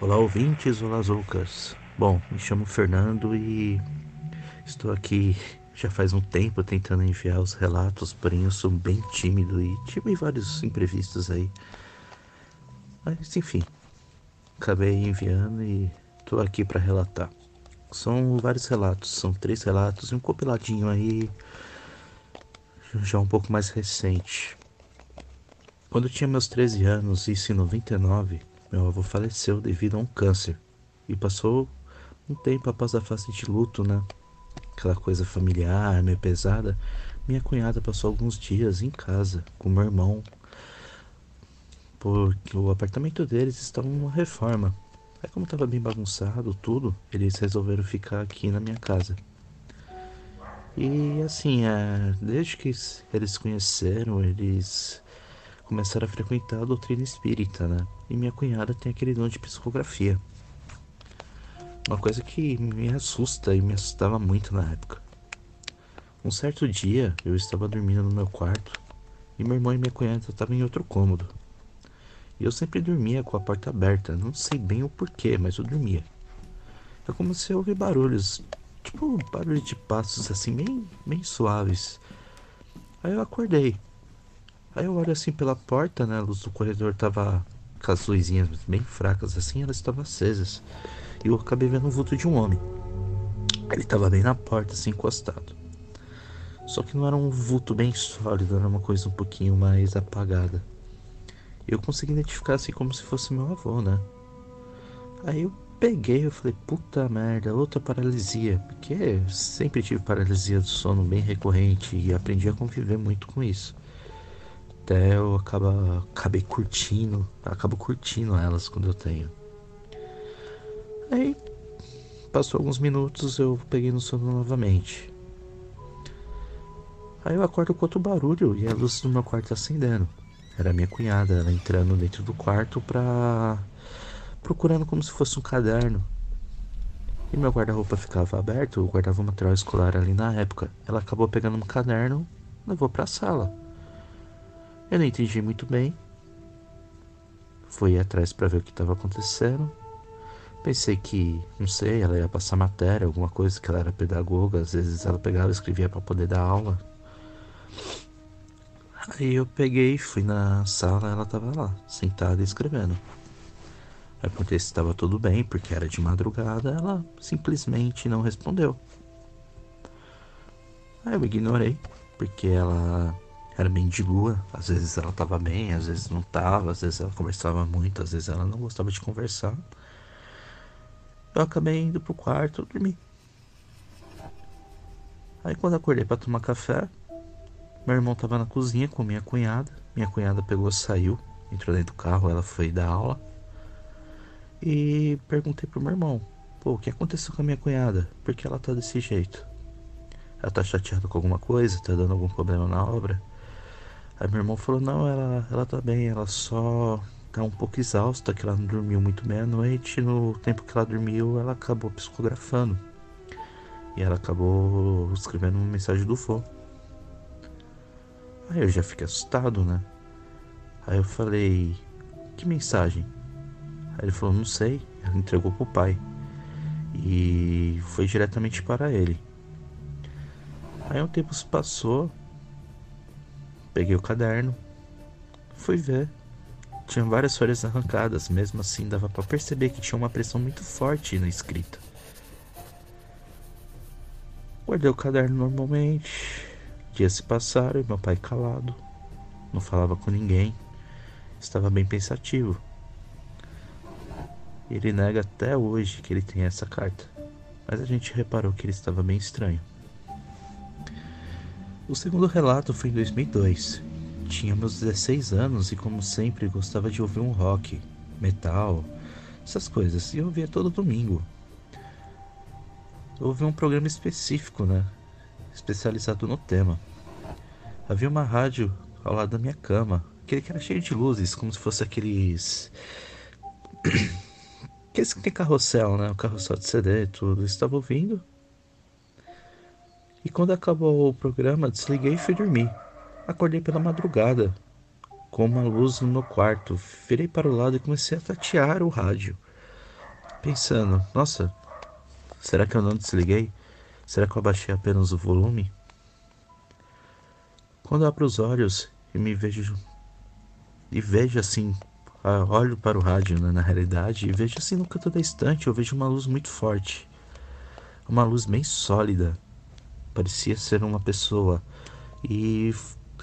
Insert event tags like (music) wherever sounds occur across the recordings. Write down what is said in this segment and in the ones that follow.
Olá ouvintes, olá Zoucas. Bom, me chamo Fernando e estou aqui já faz um tempo tentando enviar os relatos, porém eu sou bem tímido e tive vários imprevistos aí. Mas enfim, acabei enviando e estou aqui para relatar. São vários relatos, são três relatos e um compiladinho aí já um pouco mais recente. Quando eu tinha meus 13 anos, isso em 99, meu avô faleceu devido a um câncer e passou um tempo após a fase de luto, né? Aquela coisa familiar, meio pesada. Minha cunhada passou alguns dias em casa com meu irmão, porque o apartamento deles estava em uma reforma. Aí, como estava bem bagunçado tudo, eles resolveram ficar aqui na minha casa. E assim, é, desde que eles conheceram, eles começaram a frequentar a doutrina espírita, né? E minha cunhada tem aquele dom de psicografia. Uma coisa que me assusta e me assustava muito na época. Um certo dia, eu estava dormindo no meu quarto e meu irmão e minha cunhada estavam em outro cômodo. E eu sempre dormia com a porta aberta, não sei bem o porquê, mas eu dormia. Eu comecei a ouvir barulhos, tipo barulho de passos assim, bem, bem suaves. Aí eu acordei Aí eu olho assim pela porta, né? A luz do corredor tava com as luzinhas bem fracas assim, elas estavam acesas. E eu acabei vendo o vulto de um homem. Ele tava bem na porta, assim, encostado. Só que não era um vulto bem sólido, era uma coisa um pouquinho mais apagada. Eu consegui identificar assim como se fosse meu avô, né? Aí eu peguei, eu falei, puta merda, outra paralisia. Porque sempre tive paralisia do sono bem recorrente e aprendi a conviver muito com isso até eu acaba, acabei curtindo, acabo curtindo elas quando eu tenho. Aí passou alguns minutos, eu peguei no sono novamente. Aí eu acordo com outro barulho e a luz do meu quarto acendendo. Era minha cunhada, ela entrando dentro do quarto pra. procurando como se fosse um caderno. E meu guarda-roupa ficava aberto, eu guardava material escolar ali na época. Ela acabou pegando um caderno, levou pra sala. Eu não entendi muito bem. Fui atrás para ver o que estava acontecendo. Pensei que, não sei, ela ia passar matéria, alguma coisa, que ela era pedagoga, às vezes ela pegava e escrevia para poder dar aula. Aí eu peguei, fui na sala, ela estava lá, sentada escrevendo. Aí perguntei se estava tudo bem, porque era de madrugada, ela simplesmente não respondeu. Aí eu ignorei, porque ela era bem de lua. Às vezes ela tava bem, às vezes não tava, às vezes ela conversava muito, às vezes ela não gostava de conversar. Eu acabei indo pro quarto dormir. Aí quando acordei para tomar café, meu irmão tava na cozinha com minha cunhada. Minha cunhada pegou, saiu, entrou dentro do carro, ela foi dar aula. E perguntei pro meu irmão: Pô, o que aconteceu com a minha cunhada? Por que ela tá desse jeito? Ela tá chateada com alguma coisa? Tá dando algum problema na obra? Aí meu irmão falou, não, ela, ela tá bem, ela só tá um pouco exausta, que ela não dormiu muito bem à noite. No tempo que ela dormiu, ela acabou psicografando. E ela acabou escrevendo uma mensagem do vô. Aí eu já fiquei assustado, né? Aí eu falei, que mensagem? Aí ele falou, não sei. Ela entregou pro pai. E foi diretamente para ele. Aí um tempo se passou Peguei o caderno, fui ver. Tinha várias folhas arrancadas, mesmo assim dava para perceber que tinha uma pressão muito forte na escrita. Guardei o caderno normalmente. Dias se passaram e meu pai calado. Não falava com ninguém. Estava bem pensativo. Ele nega até hoje que ele tem essa carta. Mas a gente reparou que ele estava bem estranho. O segundo relato foi em 2002. Tinha meus 16 anos e, como sempre, gostava de ouvir um rock, metal, essas coisas. E eu via todo domingo. Ouvia um programa específico, né? Especializado no tema. Havia uma rádio ao lado da minha cama, aquele que era cheio de luzes, como se fosse aqueles. (coughs) aqueles que tem carrossel, né? O carrossel de CD e tudo. Eu estava ouvindo. E quando acabou o programa, desliguei e fui dormir. Acordei pela madrugada, com uma luz no meu quarto. Virei para o lado e comecei a tatear o rádio. Pensando, nossa, será que eu não desliguei? Será que eu abaixei apenas o volume? Quando abro os olhos e me vejo e vejo assim, olho para o rádio né, na realidade e vejo assim no canto da estante, eu vejo uma luz muito forte. Uma luz bem sólida. Parecia ser uma pessoa e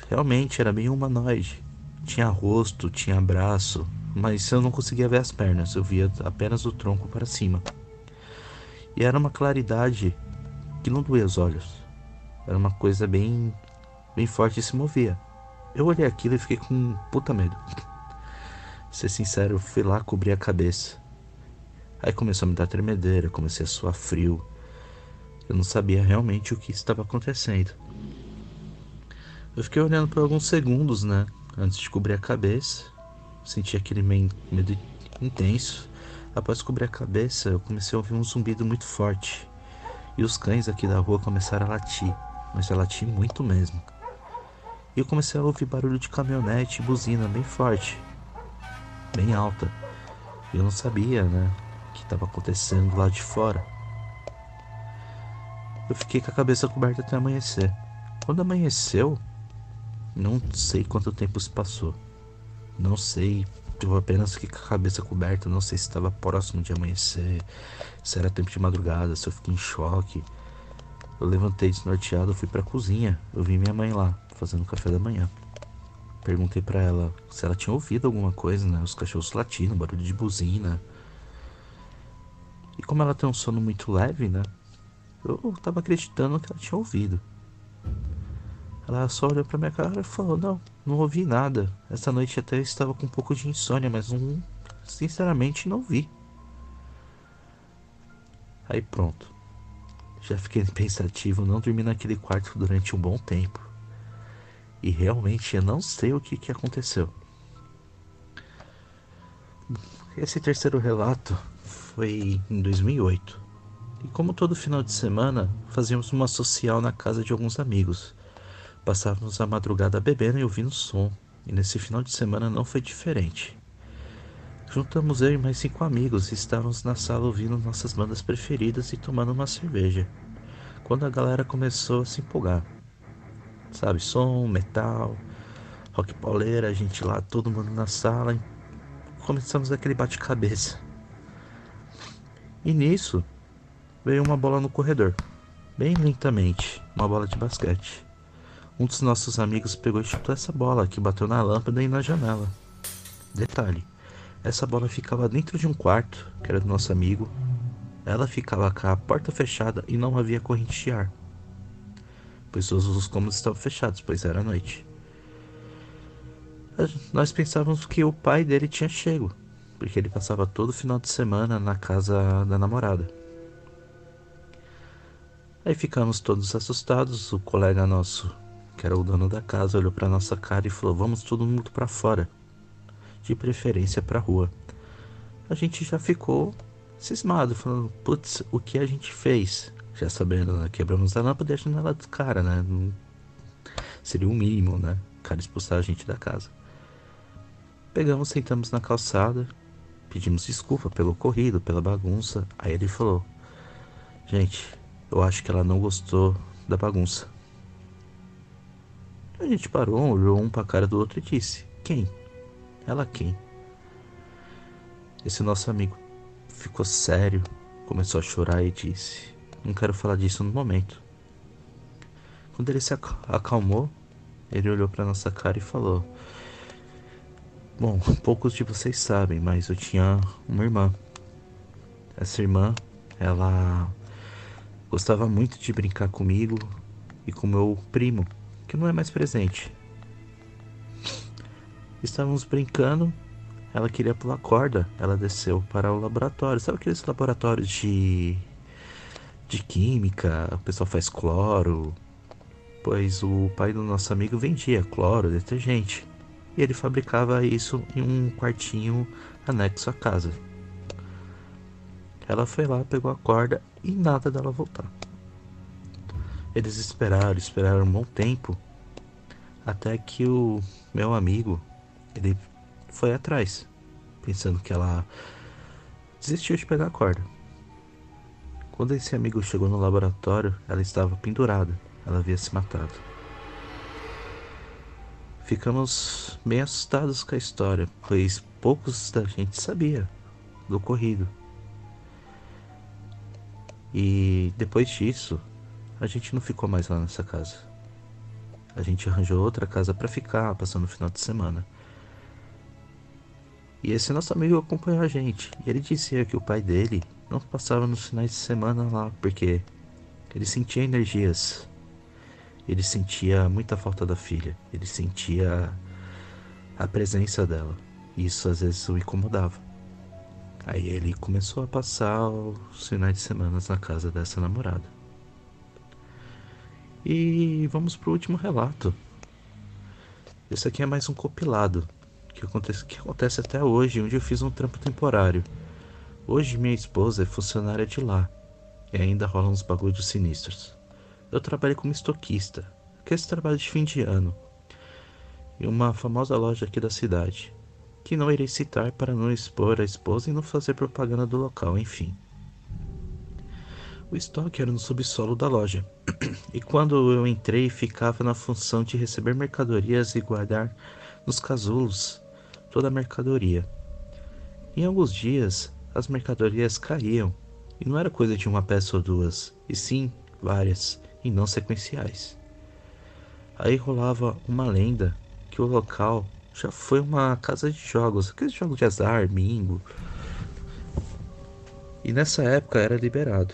realmente era bem humanoide. Tinha rosto, tinha braço, mas eu não conseguia ver as pernas, eu via apenas o tronco para cima. E era uma claridade que não doía os olhos. Era uma coisa bem bem forte e se movia. Eu olhei aquilo e fiquei com puta medo. (laughs) Ser sincero, eu fui lá cobrir a cabeça. Aí começou a me dar tremedeira, comecei a suar frio. Eu não sabia realmente o que estava acontecendo. Eu fiquei olhando por alguns segundos, né? Antes de cobrir a cabeça. Senti aquele medo intenso. Após cobrir a cabeça, eu comecei a ouvir um zumbido muito forte. E os cães aqui da rua começaram a latir, mas a latir muito mesmo. E eu comecei a ouvir barulho de caminhonete e buzina bem forte, bem alta. Eu não sabia, né, o que estava acontecendo lá de fora. Eu fiquei com a cabeça coberta até amanhecer. Quando amanheceu, não sei quanto tempo se passou. Não sei, eu apenas fiquei com a cabeça coberta, não sei se estava próximo de amanhecer, se era tempo de madrugada, se eu fiquei em choque. Eu levantei desnorteado, fui para a cozinha. Eu vi minha mãe lá, fazendo café da manhã. Perguntei para ela se ela tinha ouvido alguma coisa, né? Os cachorros latindo, barulho de buzina. E como ela tem um sono muito leve, né? Eu tava acreditando que ela tinha ouvido. Ela só olhou pra minha cara e falou: Não, não ouvi nada. Essa noite até estava com um pouco de insônia, mas sinceramente não vi. Aí pronto. Já fiquei (laughs) pensativo, não dormi naquele quarto durante um bom tempo. E realmente eu não sei o que, que aconteceu. Esse terceiro relato foi em 2008. E como todo final de semana, fazíamos uma social na casa de alguns amigos. Passávamos a madrugada bebendo e ouvindo som, e nesse final de semana não foi diferente. Juntamos eu e mais cinco amigos e estávamos na sala ouvindo nossas bandas preferidas e tomando uma cerveja. Quando a galera começou a se empolgar. Sabe, som, metal, rock pauleira, a gente lá, todo mundo na sala. Começamos aquele bate-cabeça. E nisso veio uma bola no corredor, bem lentamente, uma bola de basquete. Um dos nossos amigos pegou e chutou essa bola que bateu na lâmpada e na janela. Detalhe: essa bola ficava dentro de um quarto, que era do nosso amigo. Ela ficava com a porta fechada e não havia corrente de ar, pois todos os cômodos estavam fechados, pois era noite. Nós pensávamos que o pai dele tinha chego, porque ele passava todo final de semana na casa da namorada. Aí ficamos todos assustados. O colega nosso que era o dono da casa, olhou para nossa cara e falou: Vamos todo mundo para fora, de preferência para rua. A gente já ficou cismado, falando: Putz, o que a gente fez? Já sabendo, né? quebramos a lâmpada e a janela do cara, né? Seria o mínimo, né? O cara expulsar a gente da casa. Pegamos, sentamos na calçada, pedimos desculpa pelo ocorrido, pela bagunça. Aí ele falou: Gente, eu acho que ela não gostou da bagunça. A gente parou, olhou um pra cara do outro e disse: Quem? Ela quem? Esse nosso amigo ficou sério, começou a chorar e disse: Não quero falar disso no momento. Quando ele se acalmou, ele olhou para nossa cara e falou: Bom, (laughs) poucos de vocês sabem, mas eu tinha uma irmã. Essa irmã, ela gostava muito de brincar comigo e com meu primo, que não é mais presente. Estávamos brincando ela queria pular corda. Ela desceu para o laboratório. Sabe aqueles laboratórios de. de química? O pessoal faz cloro. Pois o pai do nosso amigo vendia cloro, detergente. E ele fabricava isso em um quartinho anexo à casa. Ela foi lá, pegou a corda e nada dela voltar. Eles esperaram, esperaram um bom tempo, até que o meu amigo, ele foi atrás, pensando que ela desistiu de pegar a corda. Quando esse amigo chegou no laboratório, ela estava pendurada, ela havia se matado. Ficamos bem assustados com a história, pois poucos da gente sabia do ocorrido. E depois disso, a gente não ficou mais lá nessa casa. A gente arranjou outra casa para ficar, passando o final de semana. E esse nosso amigo acompanhou a gente. E ele dizia que o pai dele não passava nos finais de semana lá porque ele sentia energias. Ele sentia muita falta da filha. Ele sentia a presença dela. E isso às vezes o incomodava. Aí ele começou a passar os finais de semana na casa dessa namorada. E vamos pro último relato. Esse aqui é mais um compilado que acontece, que acontece até hoje, onde eu fiz um trampo temporário. Hoje minha esposa é funcionária de lá e ainda rolam uns bagulhos sinistros. Eu trabalho como estoquista, que é esse trabalho de fim de ano, em uma famosa loja aqui da cidade que não irei citar para não expor a esposa e não fazer propaganda do local, enfim. O estoque era no subsolo da loja, (clears throat) e quando eu entrei ficava na função de receber mercadorias e guardar nos casulos toda a mercadoria. Em alguns dias, as mercadorias caíam, e não era coisa de uma peça ou duas, e sim várias, e não sequenciais. Aí rolava uma lenda que o local já foi uma casa de jogos, aqueles jogos de azar, bingo. E nessa época era liberado.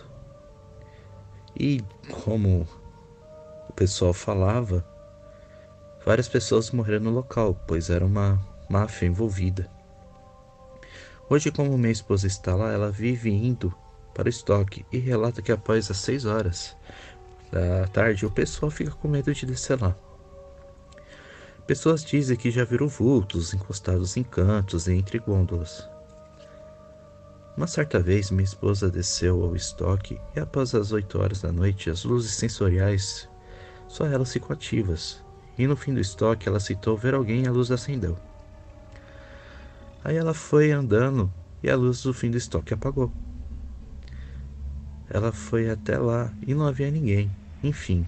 E como o pessoal falava, várias pessoas morreram no local, pois era uma máfia envolvida. Hoje, como minha esposa está lá, ela vive indo para o estoque e relata que após as 6 horas da tarde o pessoal fica com medo de descer lá. Pessoas dizem que já viram vultos encostados em cantos e entre gôndolas. Uma certa vez, minha esposa desceu ao estoque e, após as 8 horas da noite, as luzes sensoriais só elas ficam ativas. E no fim do estoque, ela citou ver alguém e a luz acendeu. Aí ela foi andando e a luz do fim do estoque apagou. Ela foi até lá e não havia ninguém. Enfim,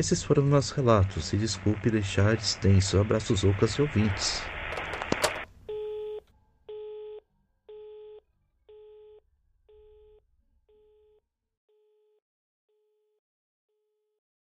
esses foram nossos relatos e desculpe deixar extenso. Abraços ocas e ouvintes.